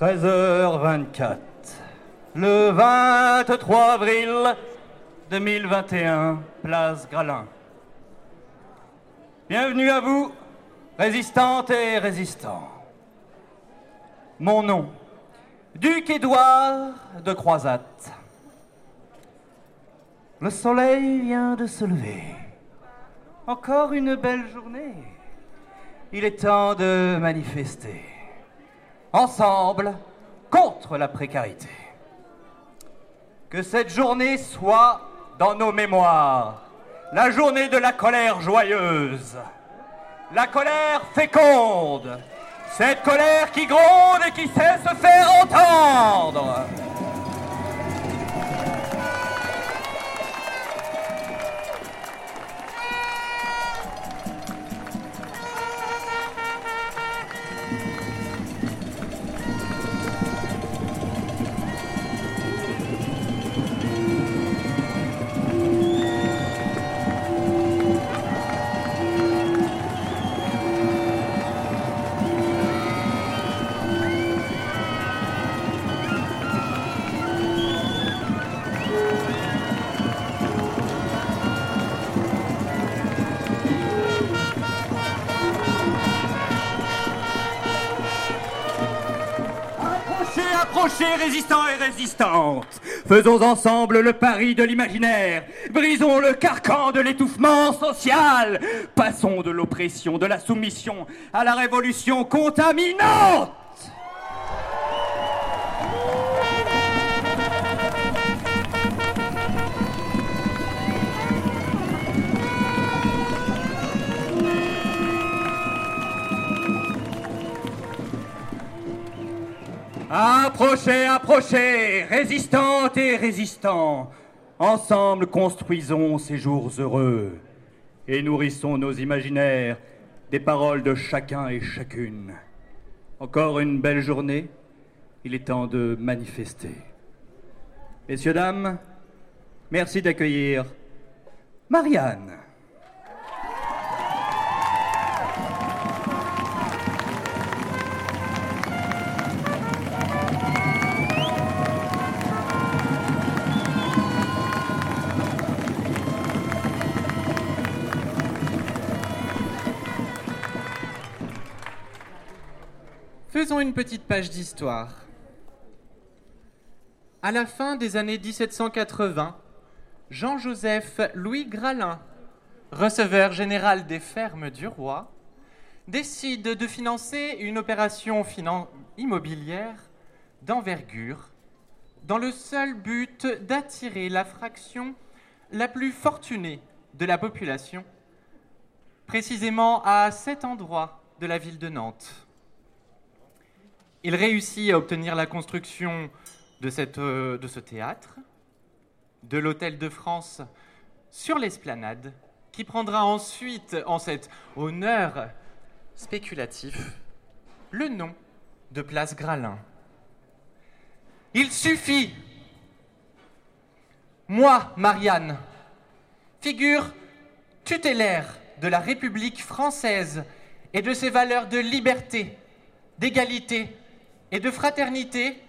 13h24. Le 23 avril 2021, place Gralin. Bienvenue à vous, résistantes et résistants. Mon nom, Duc Édouard de Croisat. Le soleil vient de se lever. Encore une belle journée. Il est temps de manifester. Ensemble, contre la précarité. Que cette journée soit dans nos mémoires la journée de la colère joyeuse, la colère féconde, cette colère qui gronde et qui sait se faire entendre. Faisons ensemble le pari de l'imaginaire. Brisons le carcan de l'étouffement social. Passons de l'oppression, de la soumission à la révolution contaminante. Approchez, approchez, résistantes et résistants. Ensemble construisons ces jours heureux et nourrissons nos imaginaires des paroles de chacun et chacune. Encore une belle journée, il est temps de manifester. Messieurs, dames, merci d'accueillir Marianne. Faisons une petite page d'histoire. À la fin des années 1780, Jean-Joseph Louis Gralin, receveur général des fermes du roi, décide de financer une opération immobilière d'envergure dans le seul but d'attirer la fraction la plus fortunée de la population, précisément à cet endroit de la ville de Nantes. Il réussit à obtenir la construction euh, de ce théâtre, de l'Hôtel de France sur l'esplanade, qui prendra ensuite, en cet honneur spéculatif, le nom de Place Gralin. Il suffit, moi, Marianne, figure tutélaire de la République française et de ses valeurs de liberté, d'égalité et de fraternité,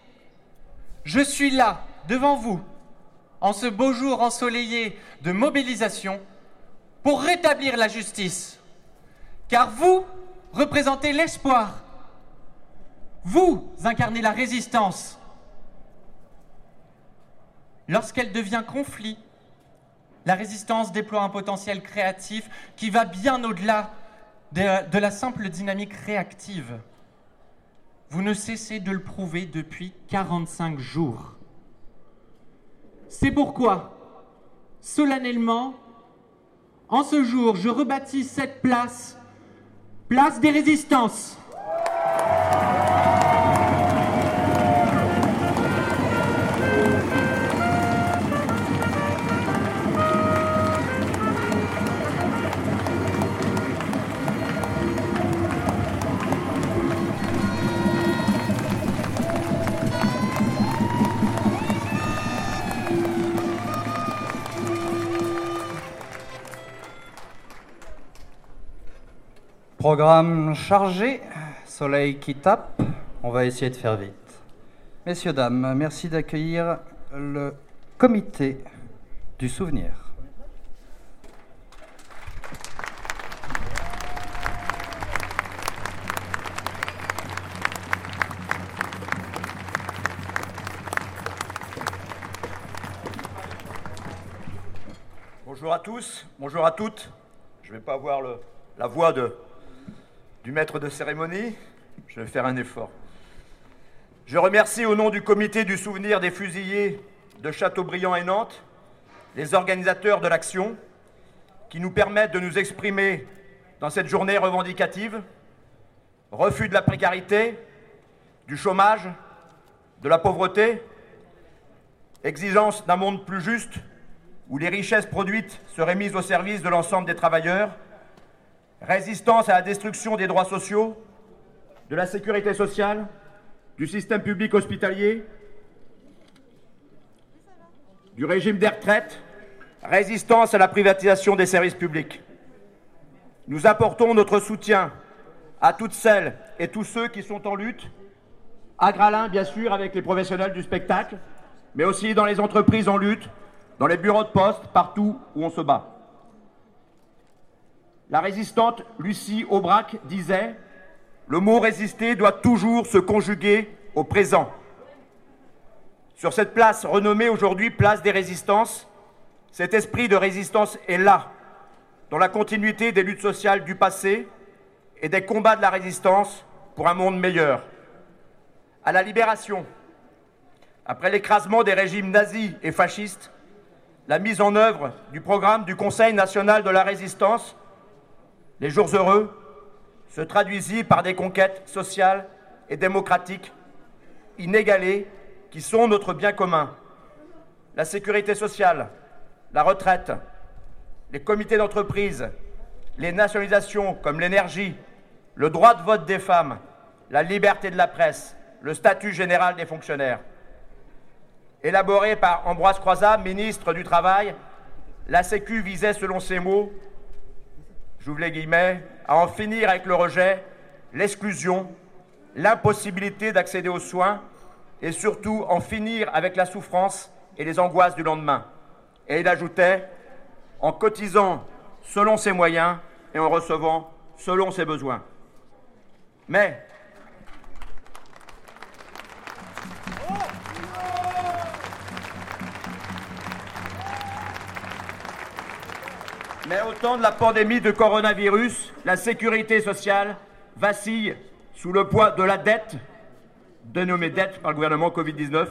je suis là, devant vous, en ce beau jour ensoleillé de mobilisation, pour rétablir la justice. Car vous représentez l'espoir. Vous incarnez la résistance. Lorsqu'elle devient conflit, la résistance déploie un potentiel créatif qui va bien au-delà de, de la simple dynamique réactive. Vous ne cessez de le prouver depuis 45 jours. C'est pourquoi, solennellement, en ce jour, je rebaptise cette place Place des Résistances. Programme chargé, soleil qui tape, On va essayer de faire vite. Messieurs, dames, merci d'accueillir le comité du souvenir. Bonjour à tous, bonjour à toutes. Je ne vais pas avoir le- la voix de, du maître de cérémonie, je vais faire un effort. Je remercie au nom du comité du souvenir des fusillés de Châteaubriand et Nantes les organisateurs de l'action qui nous permettent de nous exprimer dans cette journée revendicative. Refus de la précarité, du chômage, de la pauvreté, exigence d'un monde plus juste où les richesses produites seraient mises au service de l'ensemble des travailleurs, résistance à la destruction des droits sociaux, de la sécurité sociale, du système public hospitalier, du régime des retraites, résistance à la privatisation des services publics. Nous apportons notre soutien à toutes celles et tous ceux qui sont en lutte, à Gralin bien sûr avec les professionnels du spectacle, mais aussi dans les entreprises en lutte, dans les bureaux de poste, partout où on se bat. La résistante Lucie Aubrac disait Le mot résister doit toujours se conjuguer au présent. Sur cette place renommée aujourd'hui place des résistances, cet esprit de résistance est là, dans la continuité des luttes sociales du passé et des combats de la résistance pour un monde meilleur. À la libération, après l'écrasement des régimes nazis et fascistes, la mise en œuvre du programme du Conseil national de la résistance, les jours heureux, se traduisit par des conquêtes sociales et démocratiques inégalées qui sont notre bien commun. La sécurité sociale, la retraite, les comités d'entreprise, les nationalisations comme l'énergie, le droit de vote des femmes, la liberté de la presse, le statut général des fonctionnaires. Élaboré par Ambroise Croizat, ministre du Travail, la Sécu visait, selon ses mots, j'ouvre les guillemets, à en finir avec le rejet, l'exclusion, l'impossibilité d'accéder aux soins et surtout en finir avec la souffrance et les angoisses du lendemain. Et il ajoutait, en cotisant selon ses moyens et en recevant selon ses besoins. Mais Mais au temps de la pandémie de coronavirus, la sécurité sociale vacille sous le poids de la dette, dénommée dette par le gouvernement Covid-19,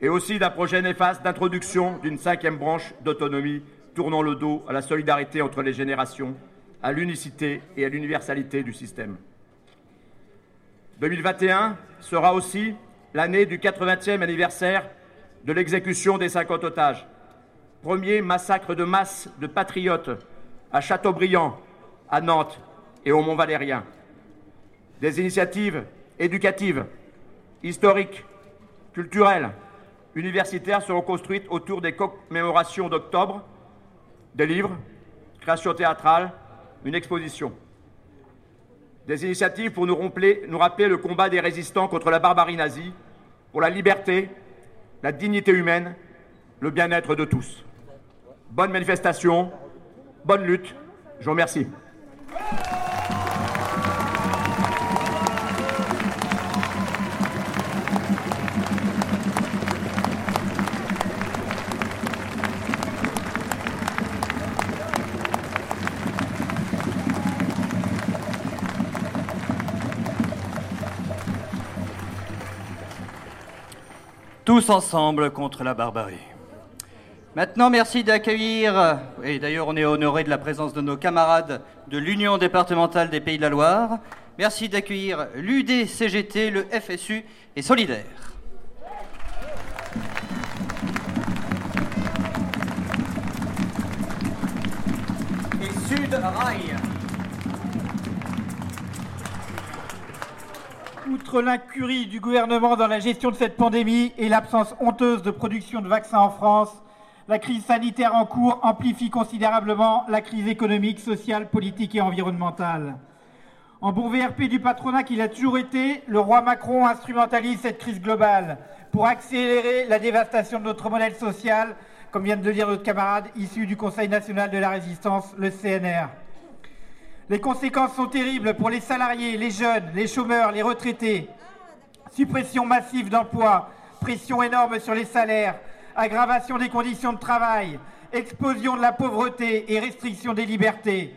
et aussi d'un projet néfaste d'introduction d'une cinquième branche d'autonomie tournant le dos à la solidarité entre les générations, à l'unicité et à l'universalité du système. 2021 sera aussi l'année du 80e anniversaire de l'exécution des 50 otages. Premier massacre de masse de patriotes à Châteaubriand, à Nantes et au Mont-Valérien. Des initiatives éducatives, historiques, culturelles, universitaires seront construites autour des commémorations d'octobre, des livres, création théâtrale, une exposition. Des initiatives pour nous nous rappeler le combat des résistants contre la barbarie nazie, pour la liberté, la dignité humaine, le bien-être de tous. Bonne manifestation, bonne lutte. Je vous remercie. Tous ensemble contre la barbarie. Maintenant, merci d'accueillir, et d'ailleurs on est honoré de la présence de nos camarades de l'Union départementale des Pays de la Loire. Merci d'accueillir l'UDCGT, le FSU et Solidaire. et Sud Rail. Outre l'incurie du gouvernement dans la gestion de cette pandémie et l'absence honteuse de production de vaccins en France, la crise sanitaire en cours amplifie considérablement la crise économique, sociale, politique et environnementale. En bon VRP du patronat qu'il a toujours été, le roi Macron instrumentalise cette crise globale pour accélérer la dévastation de notre modèle social, comme vient de le dire notre camarade issu du Conseil national de la résistance, le CNR. Les conséquences sont terribles pour les salariés, les jeunes, les chômeurs, les retraités. Suppression massive d'emplois, pression énorme sur les salaires, aggravation des conditions de travail, explosion de la pauvreté et restriction des libertés.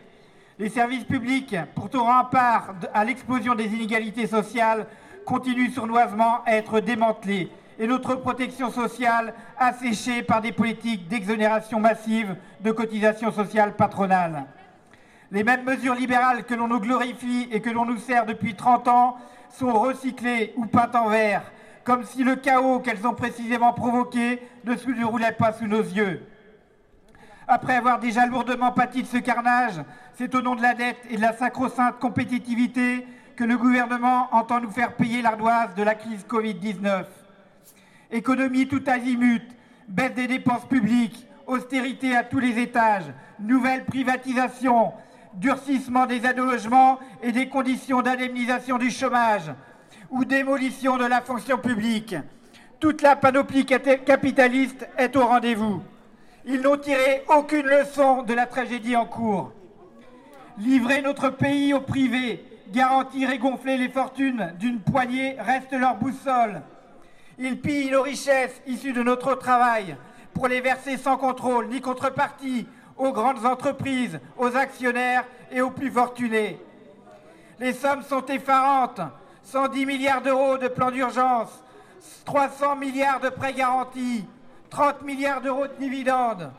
Les services publics, pourtant part à l'explosion des inégalités sociales, continuent sournoisement à être démantelés et notre protection sociale asséchée par des politiques d'exonération massive de cotisations sociales patronales. Les mêmes mesures libérales que l'on nous glorifie et que l'on nous sert depuis 30 ans sont recyclées ou peintes en vert, comme si le chaos qu'elles ont précisément provoqué ne se déroulait pas sous nos yeux. Après avoir déjà lourdement pâti de ce carnage, c'est au nom de la dette et de la sacro-sainte compétitivité que le gouvernement entend nous faire payer l'ardoise de la crise Covid-19. Économie tout azimut, baisse des dépenses publiques, austérité à tous les étages, nouvelles privatisations, durcissement des logement et des conditions d'indemnisation du chômage, ou démolition de la fonction publique. Toute la panoplie capitaliste est au rendez-vous. Ils n'ont tiré aucune leçon de la tragédie en cours. Livrer notre pays au privé, garantir et gonfler les fortunes d'une poignée reste leur boussole. Ils pillent nos richesses issues de notre travail pour les verser sans contrôle ni contrepartie aux grandes entreprises, aux actionnaires et aux plus fortunés. Les sommes sont effarantes. 110 milliards d'euros de plan d'urgence, 300 milliards de prêts garantis, 30 milliards d'euros de dividendes.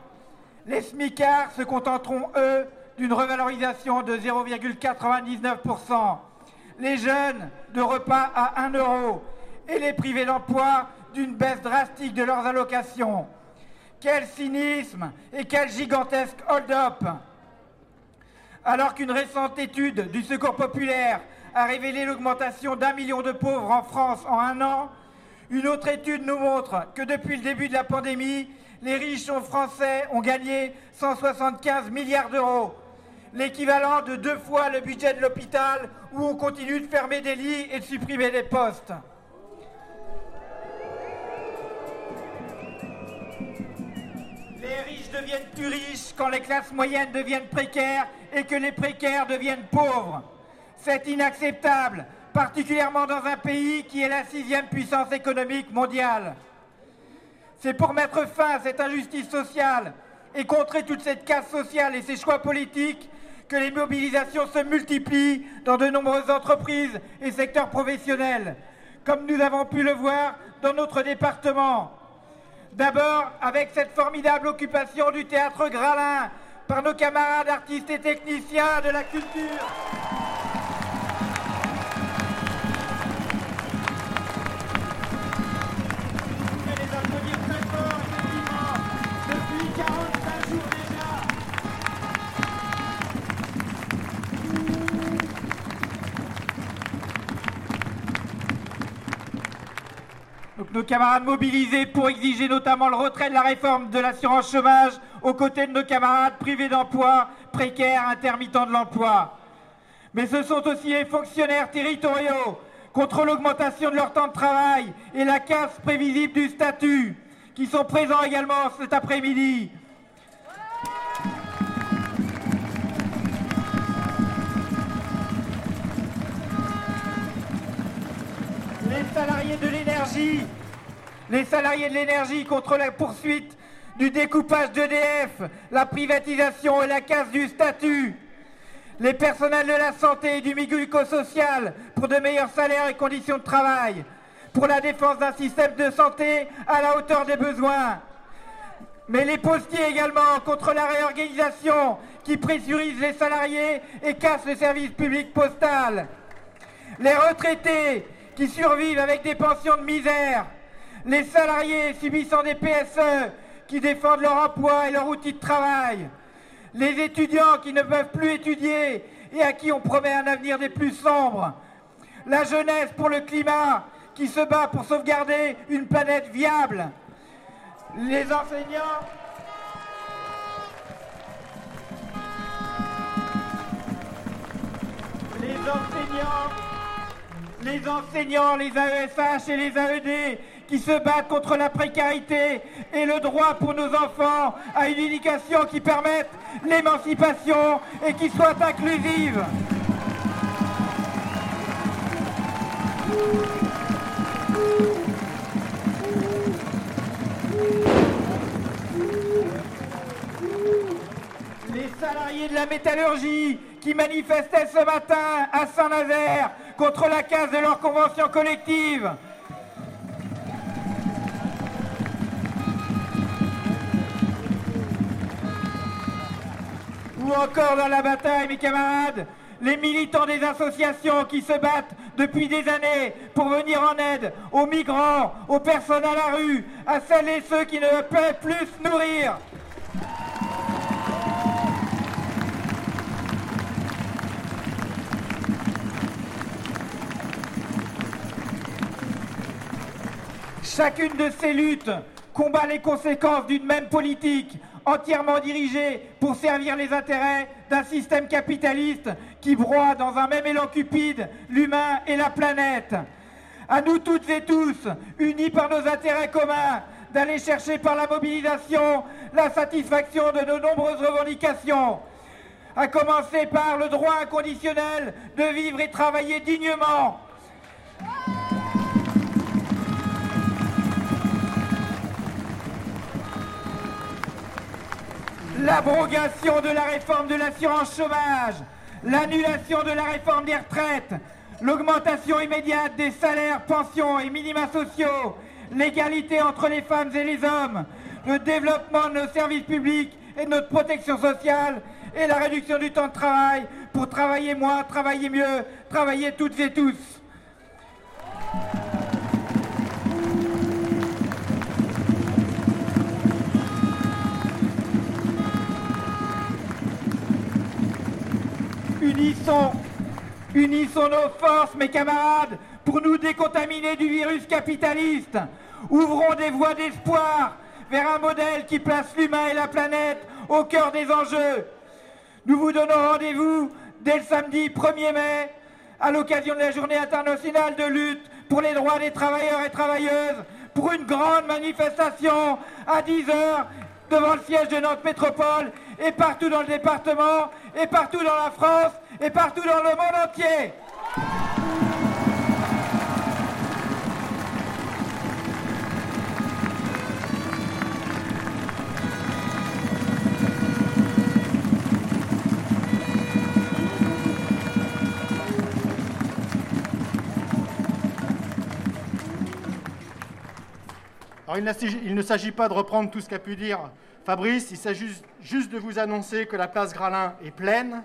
Les smicards se contenteront, eux, d'une revalorisation de 0,99%, les jeunes de repas à 1 euro et les privés d'emploi d'une baisse drastique de leurs allocations. Quel cynisme et quel gigantesque hold-up Alors qu'une récente étude du Secours populaire a révélé l'augmentation d'un million de pauvres en France en un an, une autre étude nous montre que depuis le début de la pandémie, les riches français ont gagné 175 milliards d'euros, l'équivalent de deux fois le budget de l'hôpital où on continue de fermer des lits et de supprimer des postes. Les riches deviennent plus riches quand les classes moyennes deviennent précaires et que les précaires deviennent pauvres. C'est inacceptable, particulièrement dans un pays qui est la sixième puissance économique mondiale. C'est pour mettre fin à cette injustice sociale et contrer toute cette casse sociale et ces choix politiques que les mobilisations se multiplient dans de nombreuses entreprises et secteurs professionnels, comme nous avons pu le voir dans notre département. D'abord avec cette formidable occupation du théâtre Gralin par nos camarades artistes et techniciens de la culture. Nos camarades mobilisés pour exiger notamment le retrait de la réforme de l'assurance chômage aux côtés de nos camarades privés d'emploi, précaires, intermittents de l'emploi. Mais ce sont aussi les fonctionnaires territoriaux contre l'augmentation de leur temps de travail et la casse prévisible du statut qui sont présents également cet après-midi. Les salariés de l'énergie les salariés de l'énergie contre la poursuite du découpage d'EDF, la privatisation et la casse du statut, les personnels de la santé et du médico-social pour de meilleurs salaires et conditions de travail, pour la défense d'un système de santé à la hauteur des besoins. Mais les postiers également contre la réorganisation qui pressurise les salariés et casse le service public postal. Les retraités qui survivent avec des pensions de misère les salariés subissant des PSE qui défendent leur emploi et leur outil de travail, les étudiants qui ne peuvent plus étudier et à qui on promet un avenir des plus sombres, la jeunesse pour le climat qui se bat pour sauvegarder une planète viable, les enseignants. Les enseignants, les enseignants, les AESH et les AED qui se battent contre la précarité et le droit pour nos enfants à une éducation qui permette l'émancipation et qui soit inclusive. Les salariés de la métallurgie qui manifestaient ce matin à Saint-Nazaire contre la casse de leur convention collective. Encore dans la bataille, mes camarades, les militants des associations qui se battent depuis des années pour venir en aide aux migrants, aux personnes à la rue, à celles et ceux qui ne peuvent plus se nourrir. Chacune de ces luttes combat les conséquences d'une même politique entièrement dirigée pour servir les intérêts d'un système capitaliste qui broie dans un même élan cupide l'humain et la planète. À nous toutes et tous, unis par nos intérêts communs, d'aller chercher par la mobilisation la satisfaction de nos nombreuses revendications, à commencer par le droit inconditionnel de vivre et travailler dignement. L'abrogation de la réforme de l'assurance chômage, l'annulation de la réforme des retraites, l'augmentation immédiate des salaires, pensions et minima sociaux, l'égalité entre les femmes et les hommes, le développement de nos services publics et de notre protection sociale et la réduction du temps de travail pour travailler moins, travailler mieux, travailler toutes et tous. Unissons, unissons nos forces, mes camarades, pour nous décontaminer du virus capitaliste. Ouvrons des voies d'espoir vers un modèle qui place l'humain et la planète au cœur des enjeux. Nous vous donnons rendez-vous dès le samedi 1er mai à l'occasion de la journée internationale de lutte pour les droits des travailleurs et travailleuses pour une grande manifestation à 10h devant le siège de notre métropole et partout dans le département et partout dans la France et partout dans le monde entier. Alors, il ne s'agit pas de reprendre tout ce qu'a pu dire Fabrice, il s'agit juste- de vous annoncer que la place Gralin est pleine,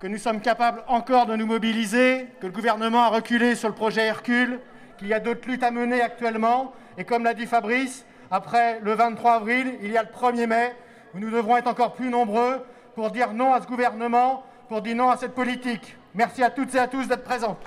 que nous sommes capables encore de nous mobiliser, que le gouvernement a reculé sur le projet Hercule, qu'il y a d'autres luttes à mener actuellement, et comme l'a dit Fabrice, après le 23 avril, il y a le 1er mai, où nous devrons être encore plus nombreux pour dire non à ce gouvernement, pour dire non à cette politique. Merci à toutes et à tous d'être présents.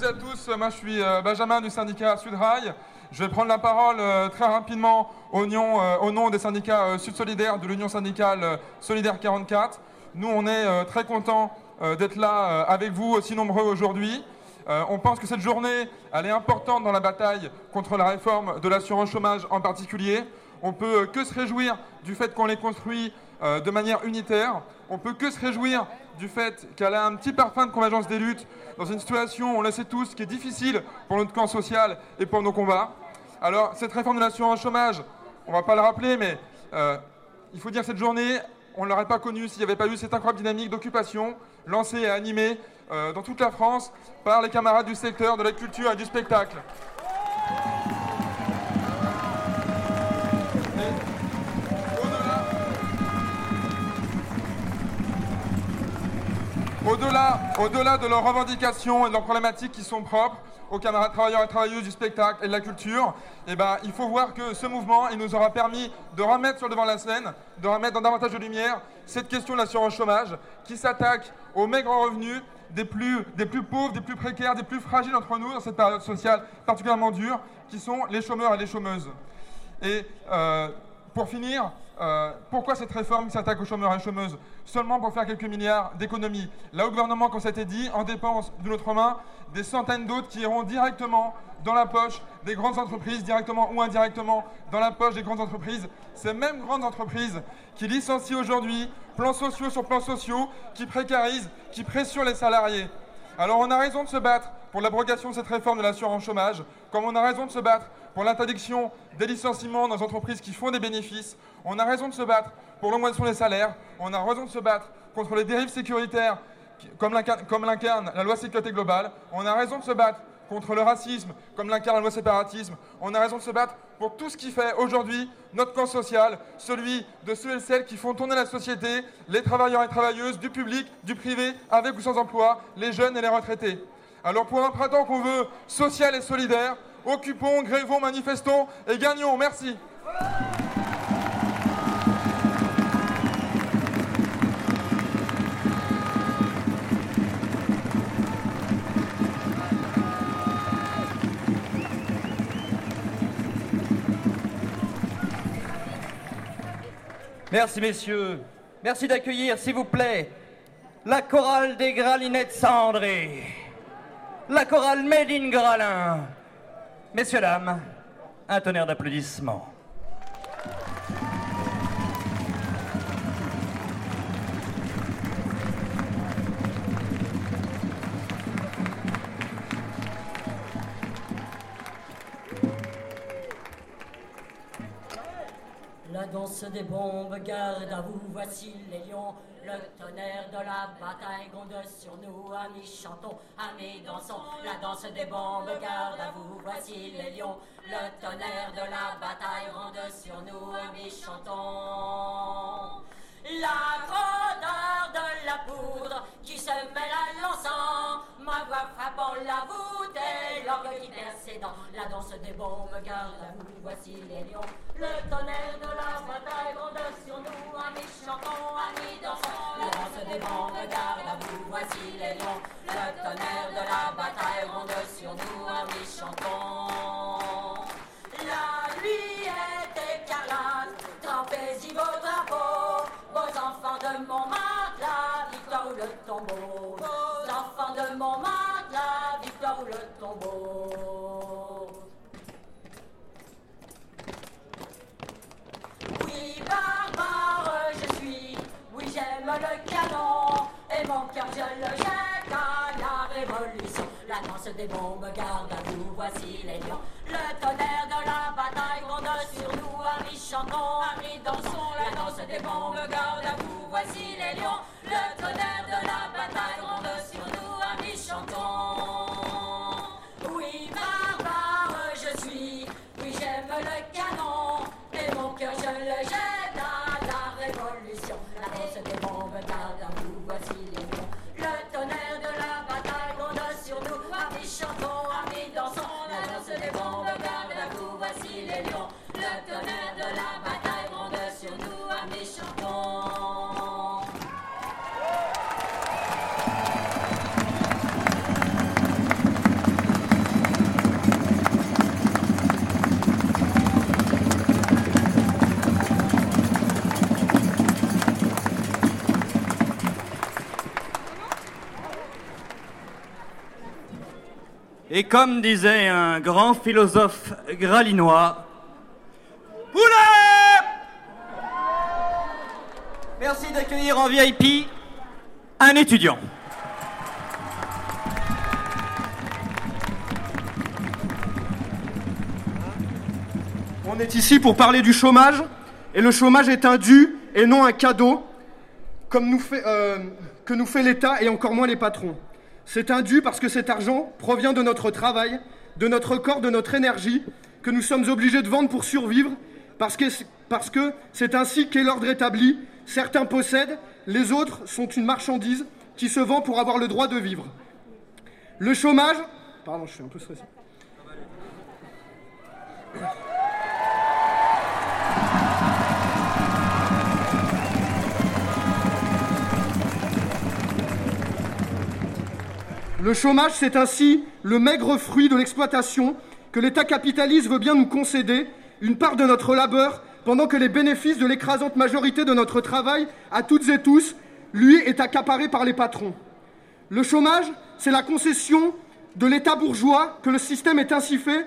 Toutes et à tous, moi je suis euh, Benjamin du syndicat Sudrail. Je vais prendre la parole euh, très rapidement au, nom, euh, au nom des syndicats Sud Solidaire de l'Union syndicale Solidaire 44. Nous on est très contents d'être là avec vous aussi nombreux aujourd'hui. On pense que cette journée, elle est importante dans la bataille contre la réforme de l'assurance chômage en particulier. On peut euh, que se réjouir du fait qu'on l'ait construit euh, de manière unitaire. On peut que se réjouir du fait qu'elle a un petit parfum de convergence des luttes dans une situation, on le sait tous, qui est difficile pour notre camp social et pour nos combats. Alors, cette réforme de l'assurance chômage, on va pas le rappeler, mais euh, il faut dire que cette journée, on ne l'aurait pas connue s'il n'y avait pas eu cette incroyable dynamique d'occupation lancée et animée dans toute la France par les camarades du secteur de la culture et du spectacle. Au-delà, de leurs revendications et de leurs problématiques qui sont propres aux camarades travailleurs et travailleuses du spectacle et de la culture, eh ben, il faut voir que ce mouvement, nous aura permis de remettre sur le devant de la scène, de remettre dans davantage de lumière cette question de l'assurance chômage qui s'attaque aux maigres revenus, des plus, pauvres, des plus précaires, des plus fragiles entre nous dans cette période sociale particulièrement dure, qui sont les chômeurs et les chômeuses. Et euh, pour finir, euh, pourquoi cette réforme s'attaque aux chômeurs et chômeuses? Seulement pour faire quelques milliards d'économies. Là le gouvernement, comme ça a été dit, en dépense d'une autre main des centaines d'autres qui iront directement dans la poche des grandes entreprises, directement ou indirectement dans la poche des grandes entreprises. Ces mêmes grandes entreprises qui licencient aujourd'hui, plans sociaux sur plans sociaux, qui précarisent, qui pressurent les salariés. Alors on a raison de se battre pour l'abrogation de cette réforme de l'assurance chômage, comme on a raison de se battre pour l'interdiction des licenciements dans les entreprises qui font des bénéfices. On a raison de se battre pour l'augmentation des salaires. On a raison de se battre contre les dérives sécuritaires comme l'incarne la loi sécurité globale. On a raison de se battre contre le racisme comme l'incarne la loi séparatisme. On a raison de se battre pour tout ce qui fait aujourd'hui notre camp social, celui de ceux et celles qui font tourner la société, les travailleurs et travailleuses, du public, du privé, avec ou sans emploi, les jeunes et les retraités. Alors pour un printemps qu'on veut social et solidaire, occupons, grévons, manifestons et gagnons. Merci. Merci messieurs. Merci d'accueillir, s'il vous plaît, la chorale des Gralinettes cendrées. La chorale Made in Gralin. Messieurs, dames, un tonnerre d'applaudissements. Des bombes, garde à vous, voici les lions. Le tonnerre de la bataille gronde sur nous, amis chantons, amis dansons. La danse des bombes, garde à vous, voici les lions. Le tonnerre de la bataille ronde sur nous, amis chantons. La grandeur de la poudre qui se mêle à l'encens, ma voix frappant la voûte et l'orgue qui dents. La danse des bombes garde à vous, voici les lions. Le tonnerre de la bataille gronde sur nous, amis chantons, amis dansons. La danse des bombes garde à vous, voici les lions. Le tonnerre de la bataille ronde sur nous, amis chantons. La nuit est écarlate, trempez-y vos drapeaux, vos enfants de mon matelas, victoire ou le tombeau. Vos enfants de mon matelas, victoire ou le tombeau. Oui, barbare je suis, oui, j'aime le canon, et mon cœur je le jette à la révolution. La danse des bombes garde à vous, voici les lions. Le tonnerre de la bataille gronde sur nous, amis chantons, amis dansons. La danse des bombes garde à vous, voici les lions. Le tonnerre de la bataille gronde sur nous, amis chantons. Et comme disait un grand philosophe gralinois, Poulet Merci d'accueillir en VIP un étudiant. On est ici pour parler du chômage, et le chômage est un dû et non un cadeau, comme euh, que nous fait l'État et encore moins les patrons. C'est un parce que cet argent provient de notre travail, de notre corps, de notre énergie, que nous sommes obligés de vendre pour survivre, parce que parce que c'est ainsi qu'est l'ordre établi. Certains possèdent, les autres sont une marchandise qui se vend pour avoir le droit de vivre. Le chômage... Pardon, je suis un peu stressé. Le chômage, c'est ainsi le maigre fruit de l'exploitation que l'État capitaliste veut bien nous concéder, une part de notre labeur, pendant que les bénéfices de l'écrasante majorité de notre travail, à toutes et tous, lui, est accaparé par les patrons. Le chômage, c'est la concession de l'État bourgeois que le système est ainsi fait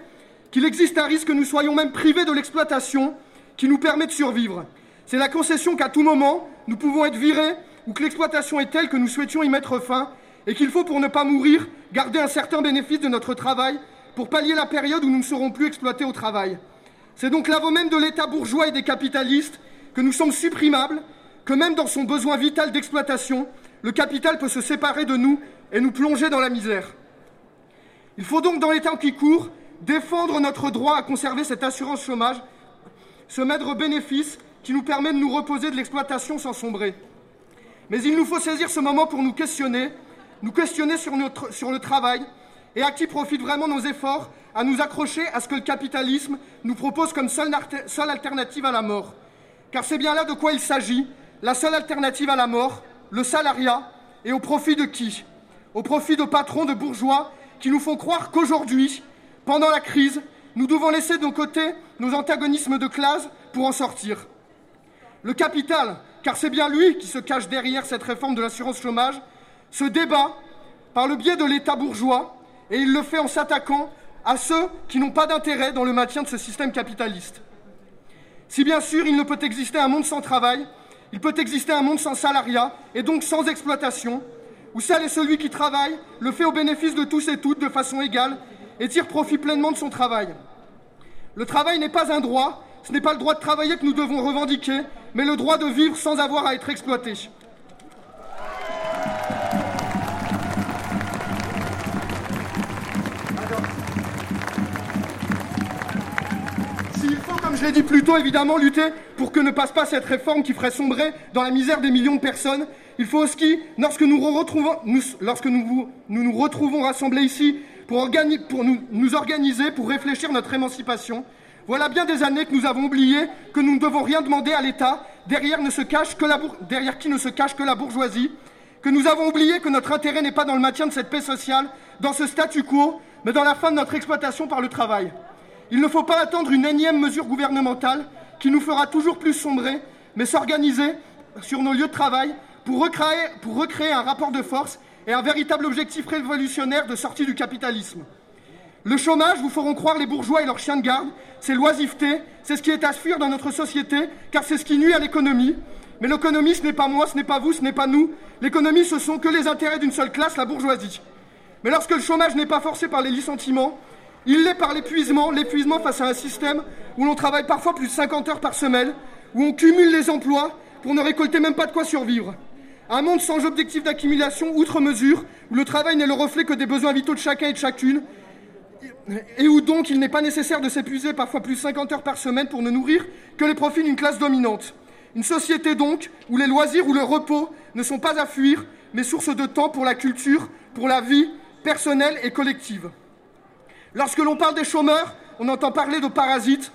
qu'il existe un risque que nous soyons même privés de l'exploitation qui nous permet de survivre. C'est la concession qu'à tout moment, nous pouvons être virés ou que l'exploitation est telle que nous souhaitions y mettre fin et qu'il faut, pour ne pas mourir, garder un certain bénéfice de notre travail pour pallier la période où nous ne serons plus exploités au travail. C'est donc l'aveu même de l'État bourgeois et des capitalistes que nous sommes supprimables, que même dans son besoin vital d'exploitation, le capital peut se séparer de nous et nous plonger dans la misère. Il faut donc, dans les temps qui courent, défendre notre droit à conserver cette assurance chômage, ce maître bénéfice qui nous permet de nous reposer de l'exploitation sans sombrer. Mais il nous faut saisir ce moment pour nous questionner, nous questionner sur, le travail et à qui profitent vraiment nos efforts à nous accrocher à ce que le capitalisme nous propose comme seule, seule alternative à la mort. Car c'est bien là de quoi il s'agit, la seule alternative à la mort, le salariat, et au profit de qui? Au profit de patrons, de bourgeois, qui nous font croire qu'aujourd'hui, pendant la crise, nous devons laisser de côté nos antagonismes de classe pour en sortir. Le capital, car c'est bien lui qui se cache derrière cette réforme de l'assurance chômage, se débat par le biais de l'État bourgeois, et il le fait en s'attaquant à ceux qui n'ont pas d'intérêt dans le maintien de ce système capitaliste. Si bien sûr il ne peut exister un monde sans travail, il peut exister un monde sans salariat et donc sans exploitation, où celle et celui qui travaille le fait au bénéfice de tous et toutes de façon égale et tire profit pleinement de son travail. Le travail n'est pas un droit, ce n'est pas le droit de travailler que nous devons revendiquer, mais le droit de vivre sans avoir à être exploité. Je l'ai dit plus tôt, évidemment, lutter pour que ne passe pas cette réforme qui ferait sombrer dans la misère des millions de personnes, il faut aussi, lorsque nous, retrouvons, lorsque nous, nous, nous retrouvons rassemblés ici pour, nous, nous organiser, pour réfléchir notre émancipation, voilà bien des années que nous avons oublié que nous ne devons rien demander à l'État, derrière qui ne se cache que la bourgeoisie, que nous avons oublié que notre intérêt n'est pas dans le maintien de cette paix sociale, dans ce statu quo, mais dans la fin de notre exploitation par le travail. Il ne faut pas attendre une énième mesure gouvernementale qui nous fera toujours plus sombrer, mais s'organiser sur nos lieux de travail pour recréer, un rapport de force et un véritable objectif révolutionnaire de sortie du capitalisme. Le chômage, vous feront croire les bourgeois et leurs chiens de garde, c'est l'oisiveté, c'est ce qui est à fuir dans notre société, car c'est ce qui nuit à l'économie. Mais l'économie, ce n'est pas moi, ce n'est pas vous, ce n'est pas nous. L'économie, ce sont que les intérêts d'une seule classe, la bourgeoisie. Mais lorsque le chômage n'est pas forcé par les licenciements, il l'est par l'épuisement, l'épuisement face à un système où l'on travaille parfois plus de 50 heures par semaine, où on cumule les emplois pour ne récolter même pas de quoi survivre. Un monde sans objectif d'accumulation outre mesure, où le travail n'est le reflet que des besoins vitaux de chacun et de chacune, et où donc il n'est pas nécessaire de s'épuiser parfois plus de 50 heures par semaine pour ne nourrir que les profits d'une classe dominante. Une société donc où les loisirs ou le repos ne sont pas à fuir, mais source de temps pour la culture, pour la vie personnelle et collective. Lorsque l'on parle des chômeurs, on entend parler de parasites,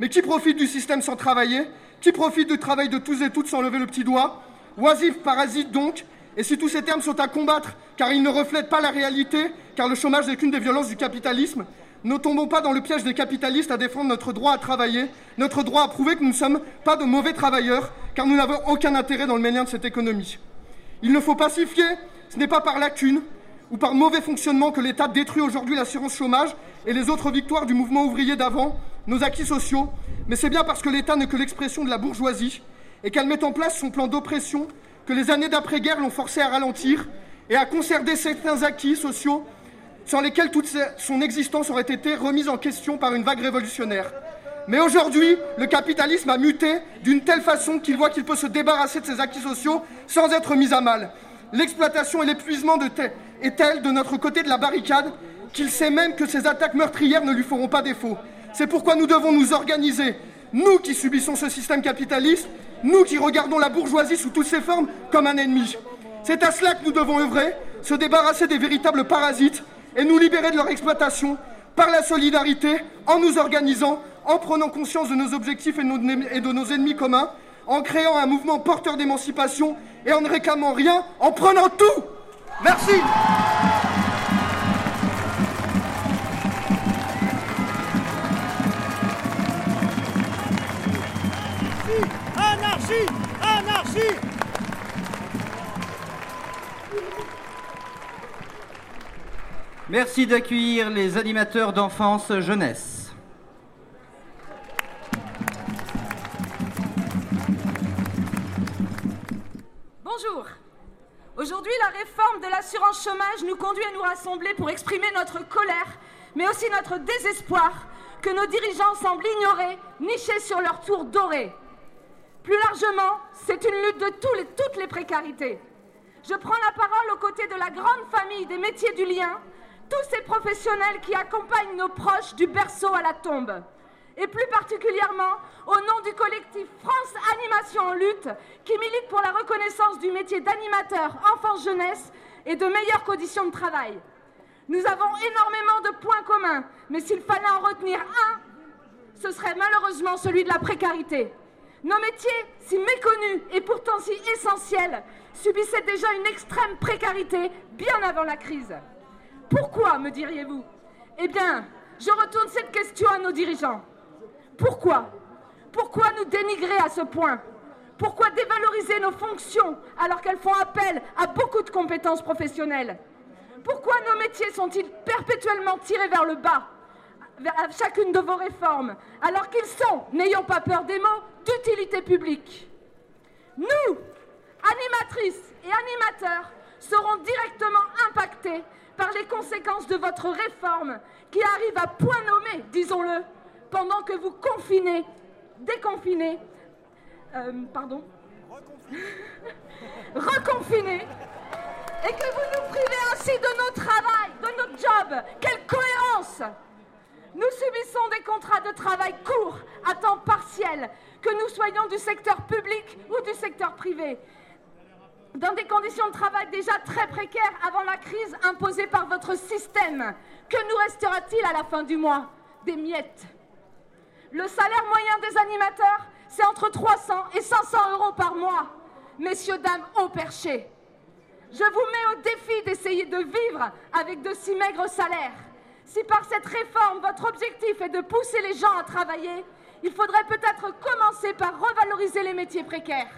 mais qui profite du système sans travailler? Qui profite du travail de tous et toutes sans lever le petit doigt? Oisifs, parasites donc, et si tous ces termes sont à combattre, car ils ne reflètent pas la réalité, car le chômage n'est qu'une des violences du capitalisme, ne tombons pas dans le piège des capitalistes à défendre notre droit à travailler, notre droit à prouver que nous ne sommes pas de mauvais travailleurs, car nous n'avons aucun intérêt dans le maintien de cette économie. Il ne faut pas s'y fier, ce n'est pas par lacune ou par mauvais fonctionnement que l'État détruit aujourd'hui l'assurance chômage et les autres victoires du mouvement ouvrier d'avant, nos acquis sociaux, mais c'est bien parce que l'État n'est que l'expression de la bourgeoisie et qu'elle met en place son plan d'oppression que les années d'après-guerre l'ont forcé à ralentir et à conserver certains acquis sociaux sans lesquels toute son existence aurait été remise en question par une vague révolutionnaire. Mais aujourd'hui, le capitalisme a muté d'une telle façon qu'il voit qu'il peut se débarrasser de ses acquis sociaux sans être mis à mal. L'exploitation et l'épuisement est tel de notre côté de la barricade qu'il sait même que ces attaques meurtrières ne lui feront pas défaut. C'est pourquoi nous devons nous organiser, nous qui subissons ce système capitaliste, nous qui regardons la bourgeoisie sous toutes ses formes comme un ennemi. C'est à cela que nous devons œuvrer, se débarrasser des véritables parasites et nous libérer de leur exploitation par la solidarité, en nous organisant, en prenant conscience de nos objectifs et de nos ennemis communs, en créant un mouvement porteur d'émancipation et en ne réclamant rien, en prenant tout. Merci. Anarchie Anarchie Merci d'accueillir les animateurs d'enfance jeunesse. Bonjour Aujourd'hui, la réforme de l'assurance chômage nous conduit à nous rassembler pour exprimer notre colère, mais aussi notre désespoir que nos dirigeants semblent ignorer, nichés sur leur tour doré. Plus largement, c'est une lutte de toutes les précarités. Je prends la parole aux côtés de la grande famille des métiers du lien, tous ces professionnels qui accompagnent nos proches du berceau à la tombe. Et plus particulièrement au nom du collectif France Animation en lutte, qui milite pour la reconnaissance du métier d'animateur enfance-jeunesse et de meilleures conditions de travail. Nous avons énormément de points communs, mais s'il fallait en retenir un, ce serait malheureusement celui de la précarité. Nos métiers, si méconnus et pourtant si essentiels, subissaient déjà une extrême précarité bien avant la crise. Pourquoi, me diriez-vous? Eh bien, je retourne cette question à nos dirigeants. Pourquoi? Pourquoi nous dénigrer à ce point? Pourquoi dévaloriser nos fonctions alors qu'elles font appel à beaucoup de compétences professionnelles? Pourquoi nos métiers sont-ils perpétuellement tirés vers le bas à chacune de vos réformes, alors qu'ils sont, n'ayons pas peur des mots, d'utilité publique? Nous, animatrices et animateurs, seront directement impactés par les conséquences de votre réforme qui arrive à point nommé, disons-le, pendant que vous confinez, déconfinez, euh, pardon, reconfinez, et que vous nous privez ainsi de nos travail, de notre job. Quelle cohérence Nous subissons des contrats de travail courts, à temps partiel, que nous soyons du secteur public ou du secteur privé dans des conditions de travail déjà très précaires avant la crise imposée par votre système. Que nous restera-t-il à la fin du mois? Des miettes. Le salaire moyen des animateurs, c'est entre 300 et 500 euros par mois. Messieurs, dames, au perché. Je vous mets au défi d'essayer de vivre avec de si maigres salaires. Si par cette réforme, votre objectif est de pousser les gens à travailler, il faudrait peut-être commencer par revaloriser les métiers précaires.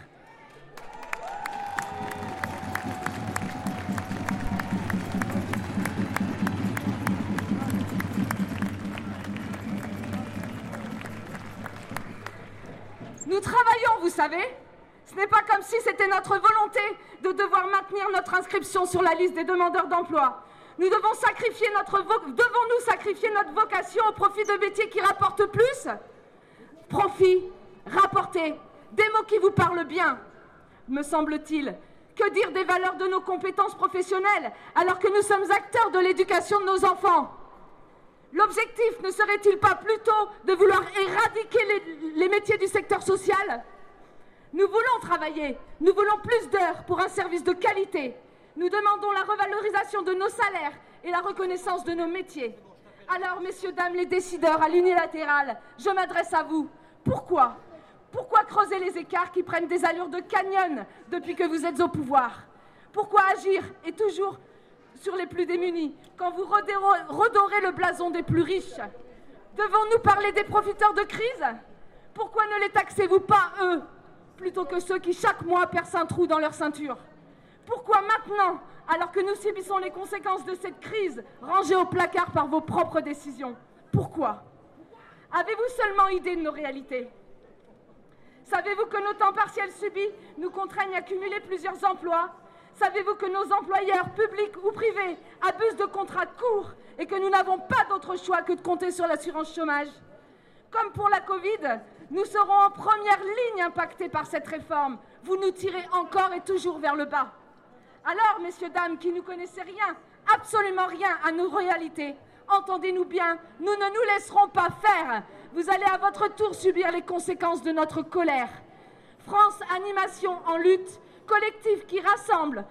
Nous travaillons, vous savez. Ce n'est pas comme si c'était notre volonté de devoir maintenir notre inscription sur la liste des demandeurs d'emploi. Nous devons sacrifier notre vo- devons-nous sacrifier notre vocation au profit de métiers qui rapportent plus? Profit, rapporter, des mots qui vous parlent bien, me semble-t-il. Que dire des valeurs de nos compétences professionnelles alors que nous sommes acteurs de l'éducation de nos enfants? L'objectif ne serait-il pas plutôt de vouloir éradiquer les, métiers du secteur social? Nous voulons travailler, nous voulons plus d'heures pour un service de qualité. Nous demandons la revalorisation de nos salaires et la reconnaissance de nos métiers. Alors, messieurs, dames, les décideurs à l'unilatéral, je m'adresse à vous. Pourquoi? Pourquoi creuser les écarts qui prennent des allures de canyon depuis que vous êtes au pouvoir? Pourquoi agir et toujours sur les plus démunis quand vous redorez le blason des plus riches. Devons-nous parler des profiteurs de crise? Pourquoi ne les taxez-vous pas, eux, plutôt que ceux qui chaque mois percent un trou dans leur ceinture? Pourquoi maintenant, alors que nous subissons les conséquences de cette crise, rangées au placard par vos propres décisions? Pourquoi? Avez-vous seulement idée de nos réalités? Savez-vous que nos temps partiels subis nous contraignent à cumuler plusieurs emplois Savez-vous que nos employeurs, publics ou privés, abusent de contrats courts et que nous n'avons pas d'autre choix que de compter sur l'assurance chômage? Comme pour la Covid, nous serons en première ligne impactés par cette réforme. Vous nous tirez encore et toujours vers le bas. Alors, messieurs, dames, qui ne connaissez rien, absolument rien à nos réalités, entendez-nous bien, nous ne nous laisserons pas faire. Vous allez à votre tour subir les conséquences de notre colère. France Animation en lutte, collectif qui rassemble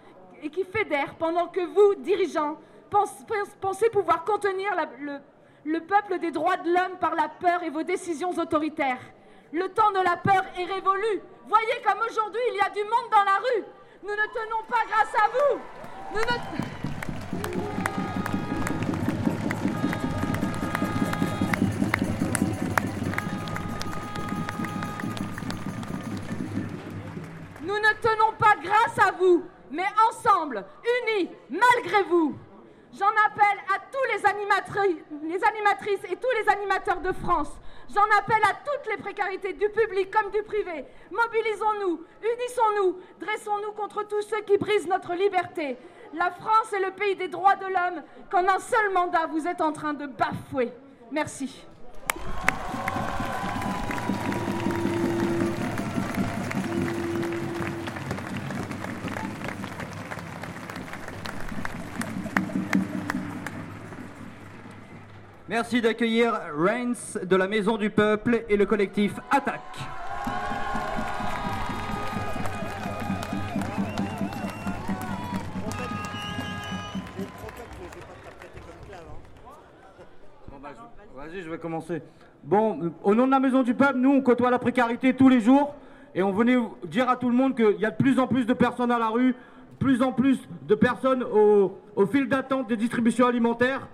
et qui fédère pendant que vous, dirigeants, pense- pense- pensez pouvoir contenir le, le peuple des droits de l'homme par la peur et vos décisions autoritaires. Le temps de la peur est révolu. Voyez comme aujourd'hui il y a du monde dans la rue. Nous ne tenons pas grâce à vous. Grâce à vous, mais ensemble, unis, malgré vous. J'en appelle à tous les animatrices et tous les animateurs de France. J'en appelle à toutes les précarités du public comme du privé. Mobilisons-nous, unissons-nous, dressons-nous contre tous ceux qui brisent notre liberté. La France est le pays des droits de l'homme qu'en un seul mandat vous êtes en train de bafouer. Merci. Merci d'accueillir Reigns de la Maison du Peuple et le collectif Attaque. Vas-y, je vais commencer. Bon, au nom de la Maison du Peuple, nous, on côtoie la précarité tous les jours et on venait dire à tout le monde qu'il y a de plus en plus de personnes à la rue, plus en plus de personnes au, au fil d'attente des distributions alimentaires.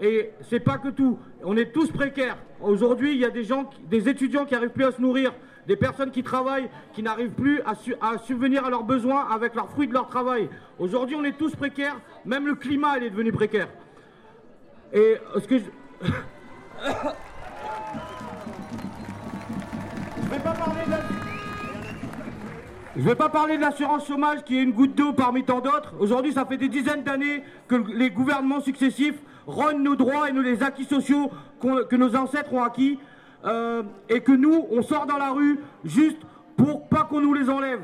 Et c'est pas que tout. On est tous précaires. Aujourd'hui, il y a des gens, des étudiants qui n'arrivent plus à se nourrir, des personnes qui travaillent, qui n'arrivent plus à, su- à subvenir à leurs besoins avec leurs fruits de leur travail. Aujourd'hui, on est tous précaires. Même le climat, il est devenu précaire. Et euh, ce que je... Je vais pas parler Je vais pas parler de l'assurance chômage qui est une goutte d'eau parmi tant d'autres. Aujourd'hui, ça fait des dizaines d'années que les gouvernements successifs rognent nos droits et nos, les acquis sociaux que nos ancêtres ont acquis. euh, et que nous, on sort dans la rue juste pour pas qu'on nous les enlève.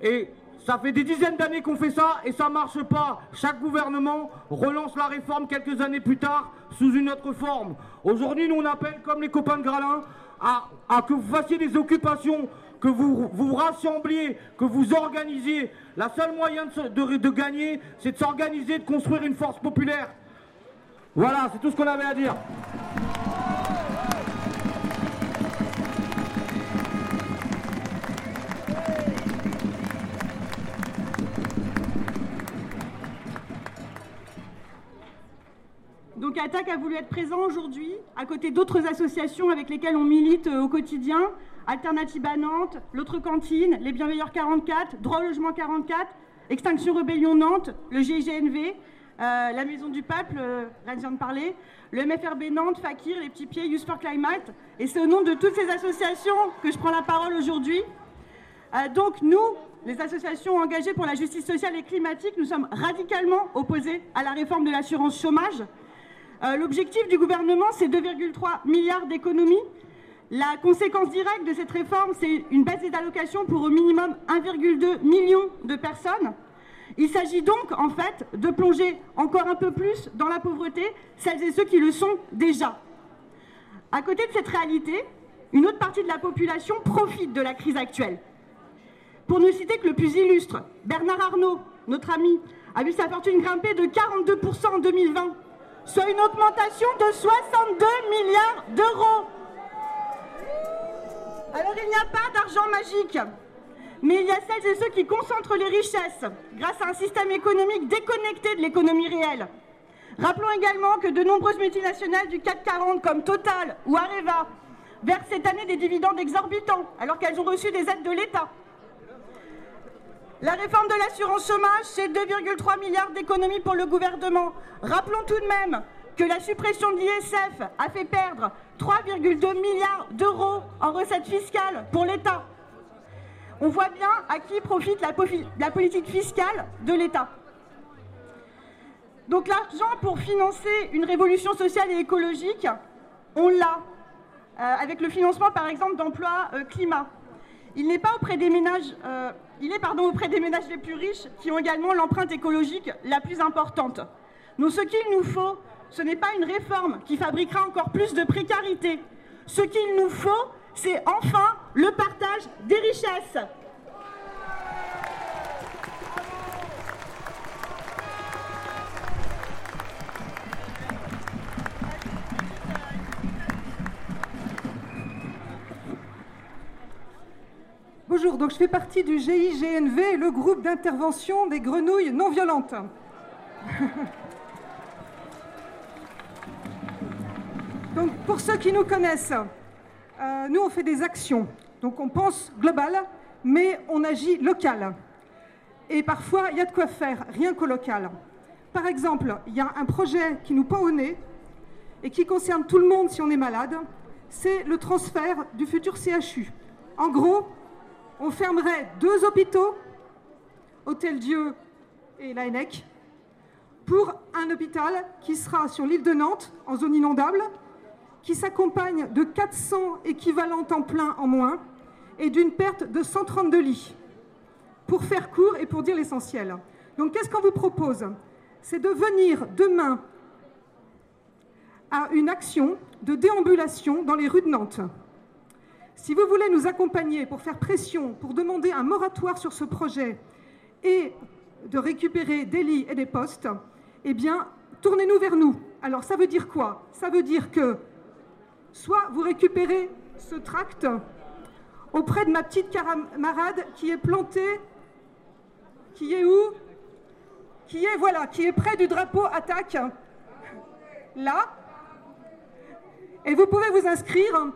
Et ça fait des dizaines d'années qu'on fait ça et ça marche pas. Chaque gouvernement relance la réforme quelques années plus tard sous une autre forme. Aujourd'hui, nous on appelle, comme les copains de Gralin, à que vous fassiez des occupations, que vous vous rassembliez, que vous organisiez. La seule moyen de, gagner, c'est de s'organiser, de construire une force populaire. Voilà, c'est tout ce qu'on avait à dire. Donc Attaque a voulu être présent aujourd'hui, à côté d'autres associations avec lesquelles on milite euh, au quotidien, Alternative à Nantes, l'autre cantine, les Bienveilleurs 44, Droit au logement 44, Extinction Rebellion Nantes, le GIGNV, euh, la Maison du Peuple, euh, Rennes vient de parler, le MFRB Nantes, Fakir, les Petits Pieds, Youth for Climate. Et c'est au nom de toutes ces associations que je prends la parole aujourd'hui. Euh, donc nous, les associations engagées pour la justice sociale et climatique, nous sommes radicalement opposés à la réforme de l'assurance chômage. Euh, L'objectif du gouvernement, c'est 2,3 milliards d'économies. La conséquence directe de cette réforme, c'est une baisse des allocations pour au minimum 1,2 million de personnes. Il s'agit donc, en fait, de plonger encore un peu plus dans la pauvreté celles et ceux qui le sont déjà. À côté de cette réalité, une autre partie de la population profite de la crise actuelle. Pour ne citer que le plus illustre, Bernard Arnault, notre ami, a vu sa fortune grimper de 42% en 2020, soit une augmentation de 62 milliards d'euros. Alors il n'y a pas d'argent magique, mais il y a celles et ceux qui concentrent les richesses grâce à un système économique déconnecté de l'économie réelle. Rappelons également que de nombreuses multinationales du CAC 40 comme Total ou Areva versent cette année des dividendes exorbitants alors qu'elles ont reçu des aides de l'État. La réforme de l'assurance chômage, c'est 2,3 milliards d'économies pour le gouvernement. Rappelons tout de même que la suppression de l'ISF a fait perdre 3,2 milliards d'euros en recettes fiscales pour l'État. On voit bien à qui profite la, politique fiscale de l'État. Donc l'argent pour financer une révolution sociale et écologique, on l'a, euh, avec le financement par exemple d'emplois euh, climat. Il n'est pas auprès des ménages, euh, il est pardon auprès des ménages les plus riches qui ont également l'empreinte écologique la plus importante. Donc ce qu'il nous faut, ce n'est pas une réforme qui fabriquera encore plus de précarité. Ce qu'il nous faut, c'est enfin le partage des richesses. Bonjour, donc je fais partie du GIGNV, le groupe d'intervention des grenouilles non violentes. donc pour ceux qui nous connaissent, euh, nous on fait des actions. Donc on pense global, mais on agit local. Et parfois, il y a de quoi faire, rien qu'au local. Par exemple, il y a un projet qui nous pend au nez et qui concerne tout le monde si on est malade, c'est le transfert du futur CHU. En gros, on fermerait deux hôpitaux, Hôtel Dieu et l'ANEC, pour un hôpital qui sera sur l'île de Nantes, en zone inondable, qui s'accompagne de 400 équivalents temps plein en moins et d'une perte de 132 lits. Pour faire court et pour dire l'essentiel. Donc qu'est-ce qu'on vous propose? C'est de venir demain à une action de déambulation dans les rues de Nantes. Si vous voulez nous accompagner pour faire pression, pour demander un moratoire sur ce projet et de récupérer des lits et des postes, eh bien, tournez-nous vers nous. Alors, ça veut dire quoi? Ça veut dire que soit vous récupérez ce tract auprès de ma petite camarade qui est plantée, qui est où? Qui est, voilà, qui est près du drapeau attaque, là. Et vous pouvez vous inscrire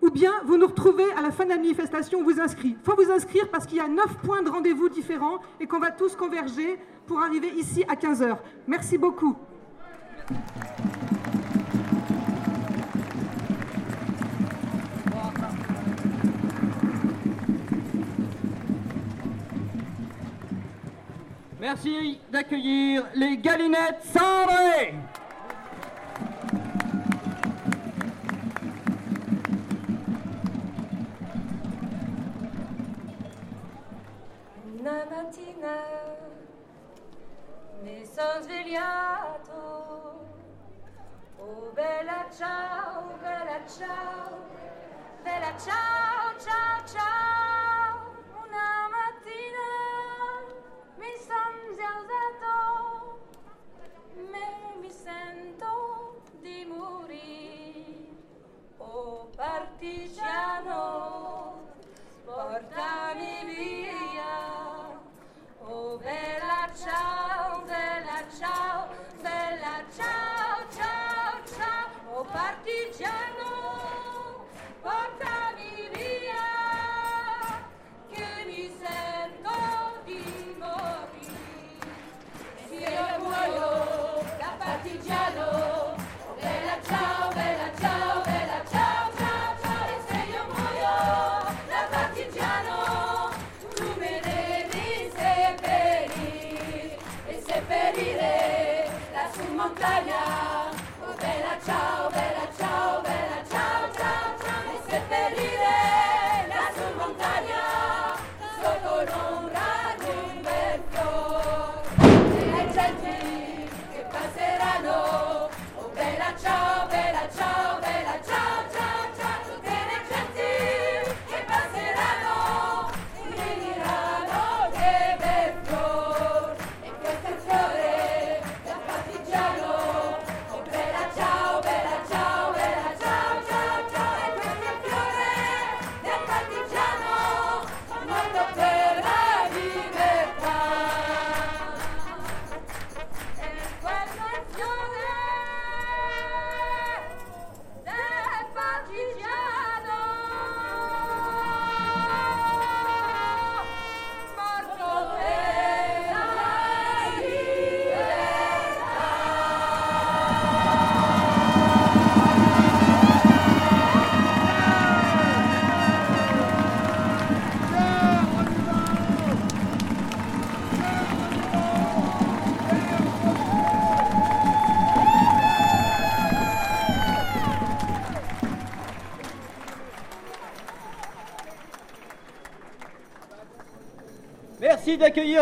ou bien vous nous retrouvez à la fin de la manifestation, vous inscrit. Il faut vous inscrire parce qu'il y a neuf points de rendez-vous différents et qu'on va tous converger pour arriver ici à 15h. Merci beaucoup. Merci d'accueillir les galinettes cendrées. Una mattina mi son svegliato. Oh bella ciao, bella ciao, bella ciao, Oh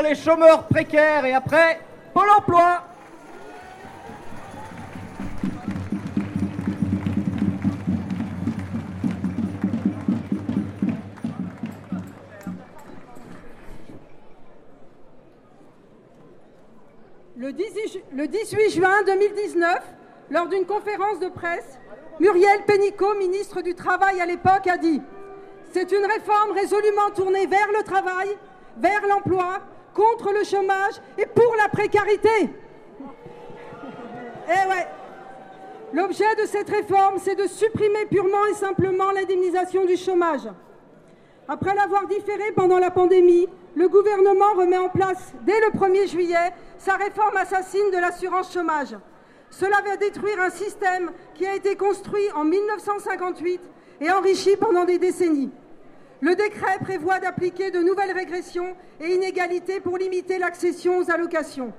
Les chômeurs précaires et après, Pôle emploi. Le 18, ju- le 18 juin 2019, lors d'une conférence de presse, Muriel Pénicaud, ministre du Travail à l'époque, a dit C'est une réforme résolument tournée vers le travail, vers l'emploi, contre le chômage et pour la précarité. Eh ouais L'objet de cette réforme, c'est de supprimer purement et simplement l'indemnisation du chômage. Après l'avoir différé pendant la pandémie, le gouvernement remet en place dès le 1er juillet sa réforme assassine de l'assurance chômage. Cela va détruire un système qui a été construit en 1958 et enrichi pendant des décennies. Le décret prévoit d'appliquer de nouvelles régressions et inégalités pour limiter l'accession aux allocations.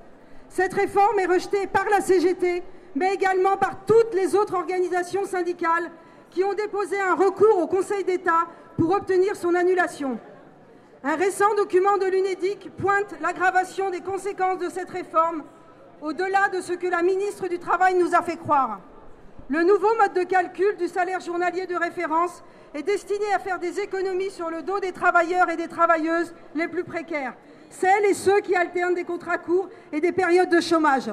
Cette réforme est rejetée par la CGT, mais également par toutes les autres organisations syndicales qui ont déposé un recours au Conseil d'État pour obtenir son annulation. Un récent document de l'UNEDIC pointe l'aggravation des conséquences de cette réforme au-delà de ce que la ministre du Travail nous a fait croire. Le nouveau mode de calcul du salaire journalier de référence est destiné à faire des économies sur le dos des travailleurs et des travailleuses les plus précaires, celles et ceux qui alternent des contrats courts et des périodes de chômage.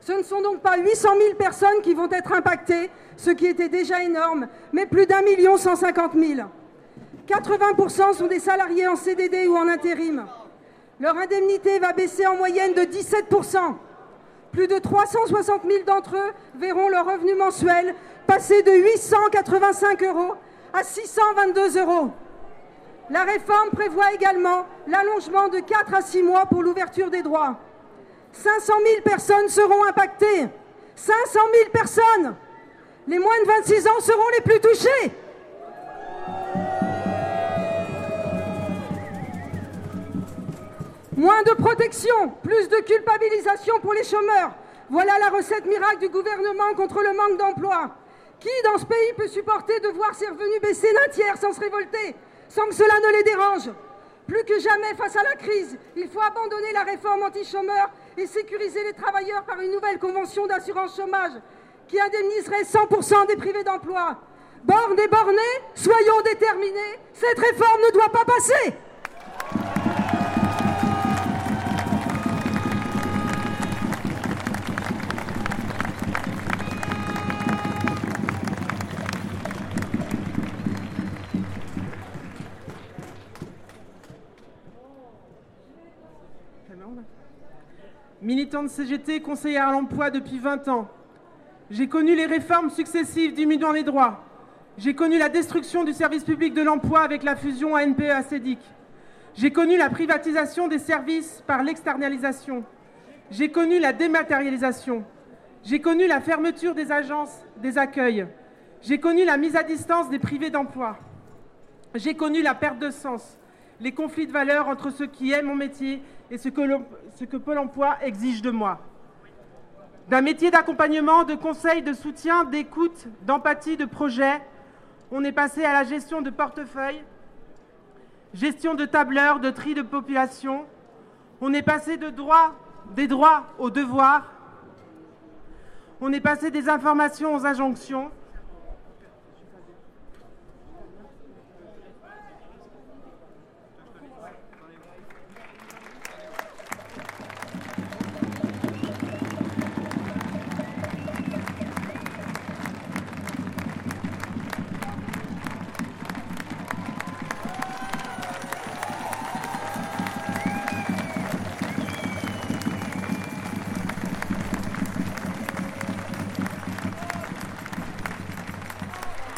Ce ne sont donc pas 800 000 personnes qui vont être impactées, ce qui était déjà énorme, mais plus d'un million 150 000. 80% sont des salariés en CDD ou en intérim. Leur indemnité va baisser en moyenne de 17%. Plus de 360 000 d'entre eux verront leur revenu mensuel passer de 885 euros à 622 euros. La réforme prévoit également l'allongement de 4 à 6 mois pour l'ouverture des droits. 500 000 personnes seront impactées. 500 000 personnes. Les moins de 26 ans seront les plus touchés. Moins de protection, plus de culpabilisation pour les chômeurs. Voilà la recette miracle du gouvernement contre le manque d'emploi. Qui dans ce pays peut supporter de voir ses revenus baisser d'un tiers sans se révolter, sans que cela ne les dérange? Plus que jamais face à la crise, il faut abandonner la réforme anti-chômeurs et sécuriser les travailleurs par une nouvelle convention d'assurance chômage qui indemniserait 100% des privés d'emploi. Borne et bornés, soyons déterminés, cette réforme ne doit pas passer. Militante CGT, conseillère à l'emploi depuis 20 ans. J'ai connu les réformes successives diminuant les droits. J'ai connu la destruction du service public de l'emploi avec la fusion ANPE-ACEDIC. J'ai connu la privatisation des services par l'externalisation. J'ai connu la dématérialisation. J'ai connu la fermeture des agences, des accueils. J'ai connu la mise à distance des privés d'emploi. J'ai connu la perte de sens, les conflits de valeurs entre ceux qui aiment mon métier et ce que, ce que Pôle emploi exige de moi. D'un métier d'accompagnement, de conseil, de soutien, d'écoute, d'empathie, de projet, on est passé à la gestion de portefeuille, gestion de tableurs, de tri de population. On est passé de des droits aux devoirs. On est passé des informations aux injonctions.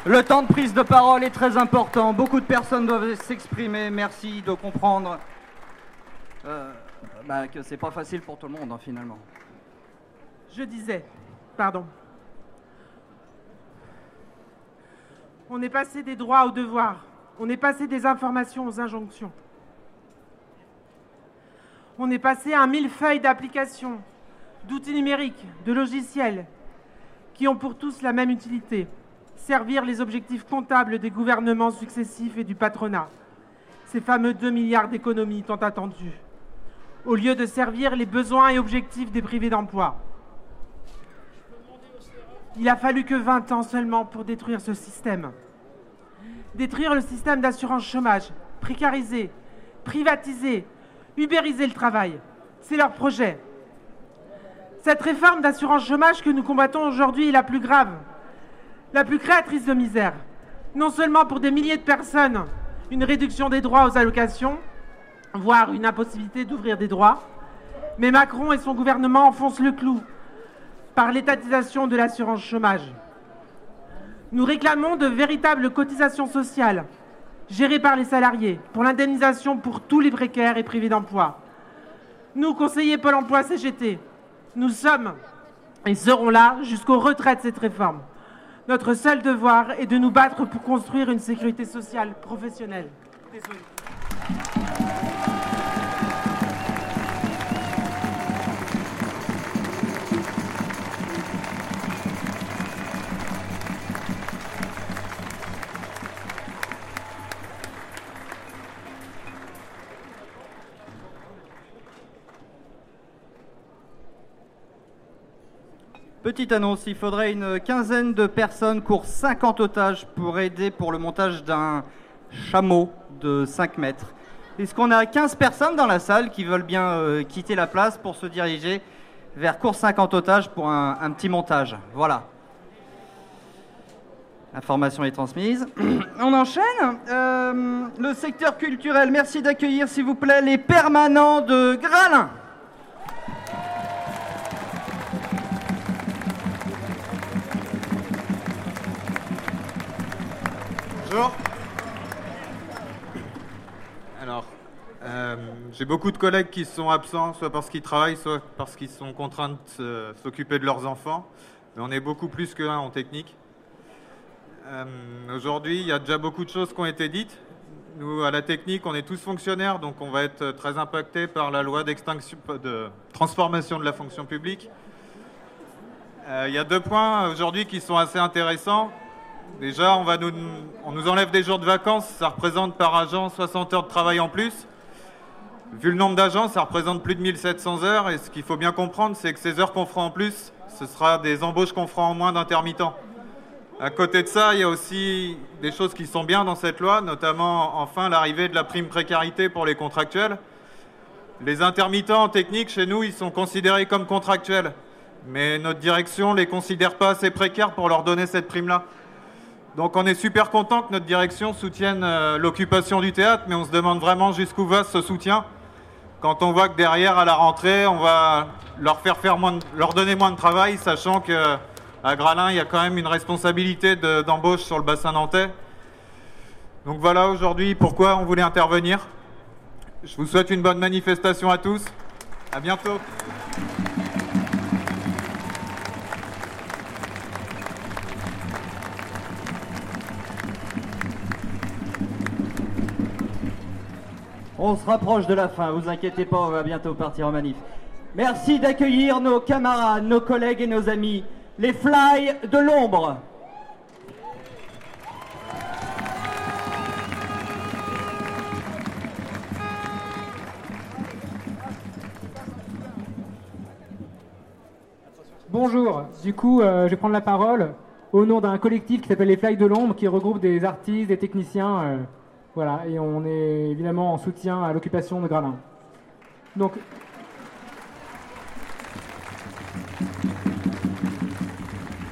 Le temps de prise de parole est très important. Beaucoup de personnes doivent s'exprimer. Merci de comprendre euh, bah, que pas facile pour tout le monde hein, finalement. Je disais, pardon. On est passé des droits aux devoirs. On est passé des informations aux injonctions. On est passé à un millefeuille d'applications, d'outils numériques, de logiciels, qui ont pour tous la même utilité servir les objectifs comptables des gouvernements successifs et du patronat. Ces fameux 2 milliards d'économies tant attendus, au lieu de servir les besoins et objectifs des privés d'emploi. Il a fallu que 20 ans seulement pour détruire ce système. Détruire le système d'assurance chômage, précariser, privatiser, ubériser le travail. C'est leur projet. Cette réforme d'assurance chômage que nous combattons aujourd'hui est la plus grave, la plus créatrice de misère. Non seulement pour des milliers de personnes, une réduction des droits aux allocations, voire une impossibilité d'ouvrir des droits, mais Macron et son gouvernement enfoncent le clou par l'étatisation de l'assurance chômage. Nous réclamons de véritables cotisations sociales, géré par les salariés, pour l'indemnisation pour tous les précaires et privés d'emploi. Nous, conseillers Pôle emploi CGT, nous sommes et serons là jusqu'au retrait de cette réforme. Notre seul devoir est de nous battre pour construire une sécurité sociale professionnelle. Petite annonce, il faudrait une quinzaine de personnes courent 50 otages pour aider pour le montage d'un chameau de 5 mètres. Est-ce qu'on a 15 personnes dans la salle qui veulent bien euh, quitter la place pour se diriger vers cours 50 otages pour un, un petit montage? Voilà. L'information est transmise. On enchaîne. Euh, le secteur culturel, merci d'accueillir s'il vous plaît les permanents de Gralin. Alors, euh, j'ai beaucoup de collègues qui sont absents, soit parce qu'ils travaillent, soit parce qu'ils sont contraints de s'occuper de leurs enfants. Mais on est beaucoup plus qu'un en technique. Euh, Aujourd'hui, il y a déjà beaucoup de choses qui ont été dites. Nous, à la technique, on est tous fonctionnaires, donc on va être très impactés par la loi de transformation de la fonction publique. Euh, Il y a deux points aujourd'hui qui sont assez intéressants. Déjà, on, nous, nous enlève des jours de vacances, ça représente par agent 60 heures de travail en plus. Vu le nombre d'agents, ça représente plus de 1700 heures, et ce qu'il faut bien comprendre, c'est que ces heures qu'on fera en plus, ce sera des embauches qu'on fera en moins d'intermittents. À côté de ça, il y a aussi des choses qui sont bien dans cette loi, notamment enfin l'arrivée de la prime précarité pour les contractuels. Les intermittents en technique, chez nous, ils sont considérés comme contractuels, mais notre direction ne les considère pas assez précaires pour leur donner cette prime-là. Donc on est super content que notre direction soutienne euh, l'occupation du théâtre, mais on se demande vraiment jusqu'où va ce soutien. Quand on voit que derrière, à la rentrée, on va leur faire leur donner moins de travail, sachant que à Gralin, il y a quand même une responsabilité de- d'embauche sur le bassin nantais. Donc voilà aujourd'hui pourquoi on voulait intervenir. Je vous souhaite une bonne manifestation à tous. À bientôt. On se rapproche de la fin, vous inquiétez pas, on va bientôt partir en manif. Merci d'accueillir nos camarades, nos collègues et nos amis, les Fly de l'ombre. Bonjour, du coup, euh, je vais prendre la parole au nom d'un collectif qui s'appelle les Fly de l'ombre, qui regroupe des artistes, des techniciens, euh, voilà, et on est évidemment en soutien à l'occupation de Gralin. Donc,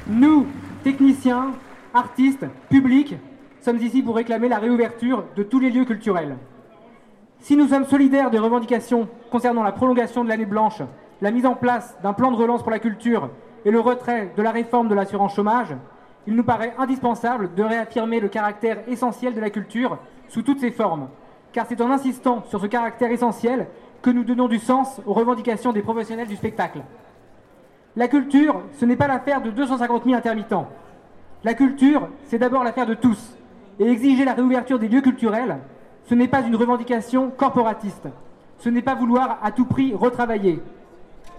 nous, techniciens, artistes, publics, sommes ici pour réclamer la réouverture de tous les lieux culturels. Si nous sommes solidaires des revendications concernant la prolongation de l'année blanche, la mise en place d'un plan de relance pour la culture et le retrait de la réforme de l'assurance chômage, il nous paraît indispensable de réaffirmer le caractère essentiel de la culture sous toutes ses formes, car c'est en insistant sur ce caractère essentiel que nous donnons du sens aux revendications des professionnels du spectacle. La culture, ce n'est pas l'affaire de 250 000 intermittents. La culture, c'est d'abord l'affaire de tous. Et exiger la réouverture des lieux culturels, ce n'est pas une revendication corporatiste. Ce n'est pas vouloir à tout prix retravailler.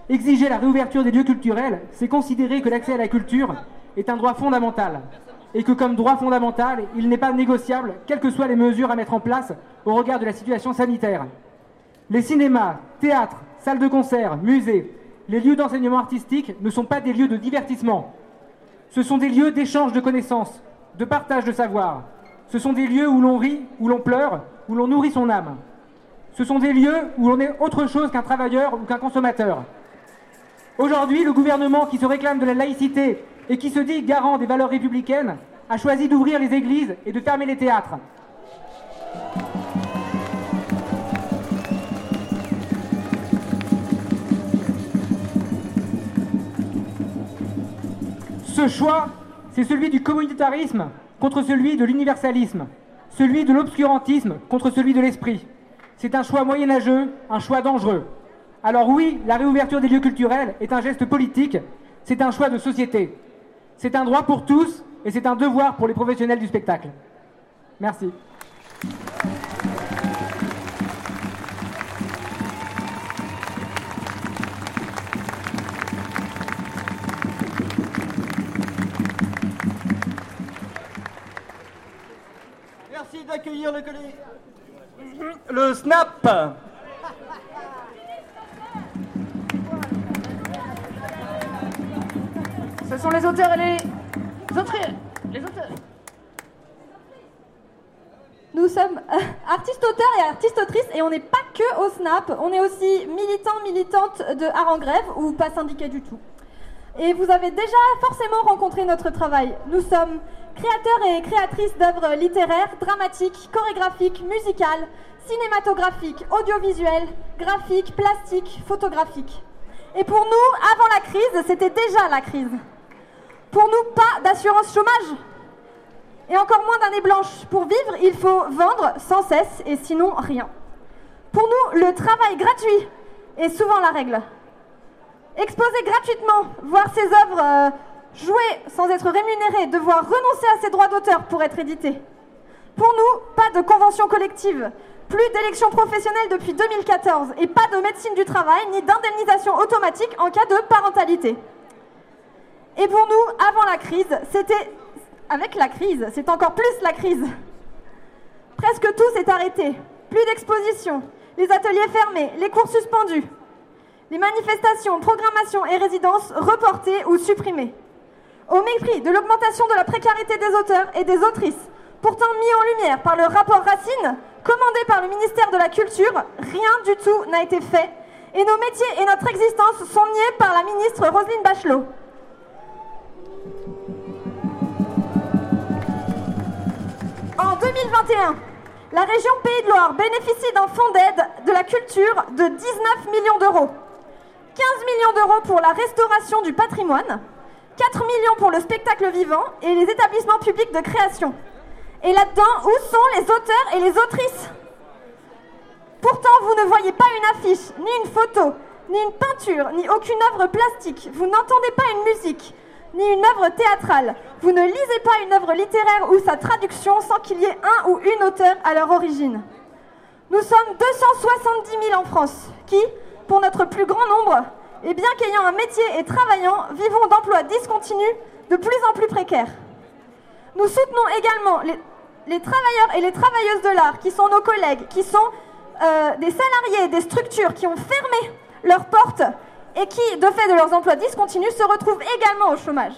Exiger la réouverture des lieux culturels, c'est considérer que l'accès à la culture est un droit fondamental. Et que comme droit fondamental, il n'est pas négociable, quelles que soient les mesures à mettre en place au regard de la situation sanitaire. Les cinémas, théâtres, salles de concert, musées, les lieux d'enseignement artistique ne sont pas des lieux de divertissement. Ce sont des lieux d'échange de connaissances, de partage de savoir. Ce sont des lieux où l'on rit, où l'on pleure, où l'on nourrit son âme. Ce sont des lieux où l'on est autre chose qu'un travailleur ou qu'un consommateur. Aujourd'hui, le gouvernement qui se réclame de la laïcité et qui se dit garant des valeurs républicaines a choisi d'ouvrir les églises et de fermer les théâtres. Ce choix, c'est celui du communautarisme contre celui de l'universalisme. celui de l'obscurantisme contre celui de l'esprit. C'est un choix moyenâgeux, un choix dangereux. Alors oui, la réouverture des lieux culturels est un geste politique, c'est un choix de société. C'est un droit pour tous et c'est un devoir pour les professionnels du spectacle. Merci. Merci d'accueillir le. Le snap. Ce sont les auteurs et les autres. Les auteurs. Nous sommes euh, artistes-auteurs et artistes-autrices et on n'est pas que au SNAP, on est aussi militants, militantes de Art en grève ou pas syndiqués du tout. Et vous avez déjà forcément rencontré notre travail. Nous sommes créateurs et créatrices d'œuvres littéraires, dramatiques, chorégraphiques, musicales, cinématographiques, audiovisuelles, graphiques, plastiques, photographiques. Et pour nous, avant la crise, c'était déjà la crise. Pour nous, pas d'assurance chômage. Et encore moins d'années blanches. Pour vivre, il faut vendre sans cesse et sinon rien. Pour nous, le travail gratuit est souvent la règle. Exposer gratuitement, voir ses œuvres euh, jouer sans être rémunéré, devoir renoncer à ses droits d'auteur pour être édité. Pour nous, pas de convention collective, plus d'élections professionnelles depuis 2014 et pas de médecine du travail ni d'indemnisation automatique en cas de parentalité. Et pour nous, avant la crise, c'était avec la crise, c'est encore plus la crise. Presque tout s'est arrêté. Plus d'expositions, les ateliers fermés, les cours suspendus, les manifestations, programmations et résidences reportées ou supprimées. Au mépris de l'augmentation de la précarité des auteurs et des autrices, pourtant mis en lumière par le rapport Racine, commandé par le ministère de la Culture, rien du tout n'a été fait et nos métiers et notre existence sont niés par la ministre Roselyne Bachelot. 2021, la région Pays de Loire bénéficie d'un fonds d'aide de la culture de 19 millions d'euros. 15 millions d'euros pour la restauration du patrimoine, 4 millions pour le spectacle vivant et les établissements publics de création. Et là-dedans, où sont les auteurs et les autrices? Pourtant, vous ne voyez pas une affiche, ni une photo, ni une peinture, ni aucune œuvre plastique. Vous n'entendez pas une musique, ni une œuvre théâtrale. Vous ne lisez pas une œuvre littéraire ou sa traduction sans qu'il y ait un ou une auteur à leur origine. Nous sommes 270 000 en France, qui, pour notre plus grand nombre, et bien qu'ayant un métier et travaillant, vivons d'emplois discontinus de plus en plus précaires. Nous soutenons également les, travailleurs et les travailleuses de l'art, qui sont nos collègues, qui sont euh, des salariés des structures qui ont fermé leurs portes et qui, de fait de leurs emplois discontinus, se retrouvent également au chômage.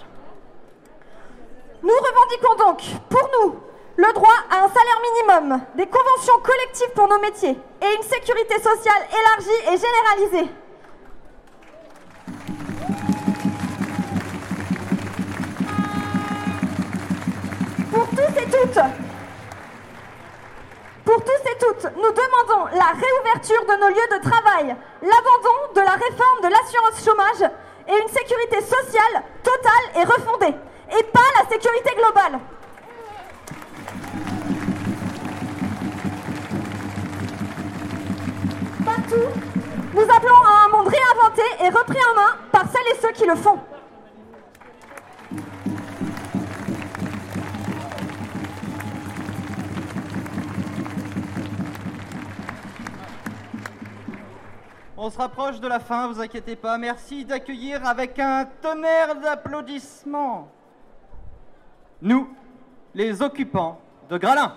Nous revendiquons donc, pour nous, le droit à un salaire minimum, des conventions collectives pour nos métiers et une sécurité sociale élargie et généralisée. Pour tous et toutes, pour tous et toutes, nous demandons la réouverture de nos lieux de travail, l'abandon de la réforme de l'assurance chômage et une sécurité sociale totale et refondée, et pas la sécurité globale. Partout, nous appelons à un monde réinventé et repris en main par celles et ceux qui le font. On se rapproche de la fin, vous inquiétez pas. Merci d'accueillir avec un tonnerre d'applaudissements. Nous, les occupants de Gralin.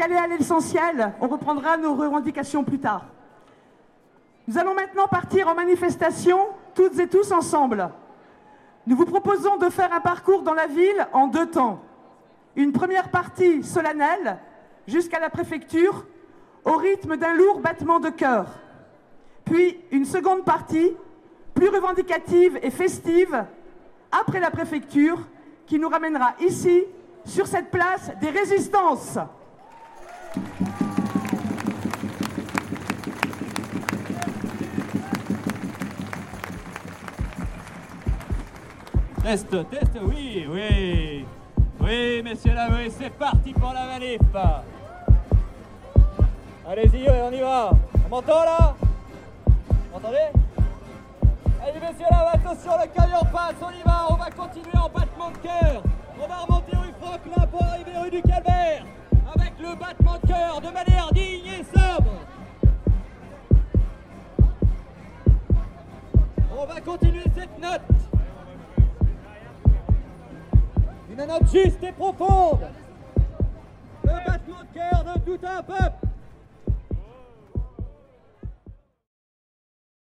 Aller à l'essentiel. On reprendra nos revendications plus tard. Nous allons maintenant partir en manifestation, toutes et tous ensemble. Nous vous proposons de faire un parcours dans la ville en deux temps. Une première partie solennelle jusqu'à la préfecture au rythme d'un lourd battement de cœur. Puis une seconde partie, plus revendicative et festive, après la préfecture, qui nous ramènera ici, sur cette place des résistances. Test, test, oui, oui. Oui, messieurs, dames, oui, c'est parti pour la manif. Allez-y, on y va. On m'entend là Vous m'entendez Allez, messieurs, dames, attention, le camion passe, on y va. On va continuer en battement de cœur. On va remonter rue Franklin pour arriver rue du Calvaire. Avec le battement de cœur de manière digne et sobre. On va continuer cette note. Une note juste et profonde. Le battement de cœur de tout un peuple.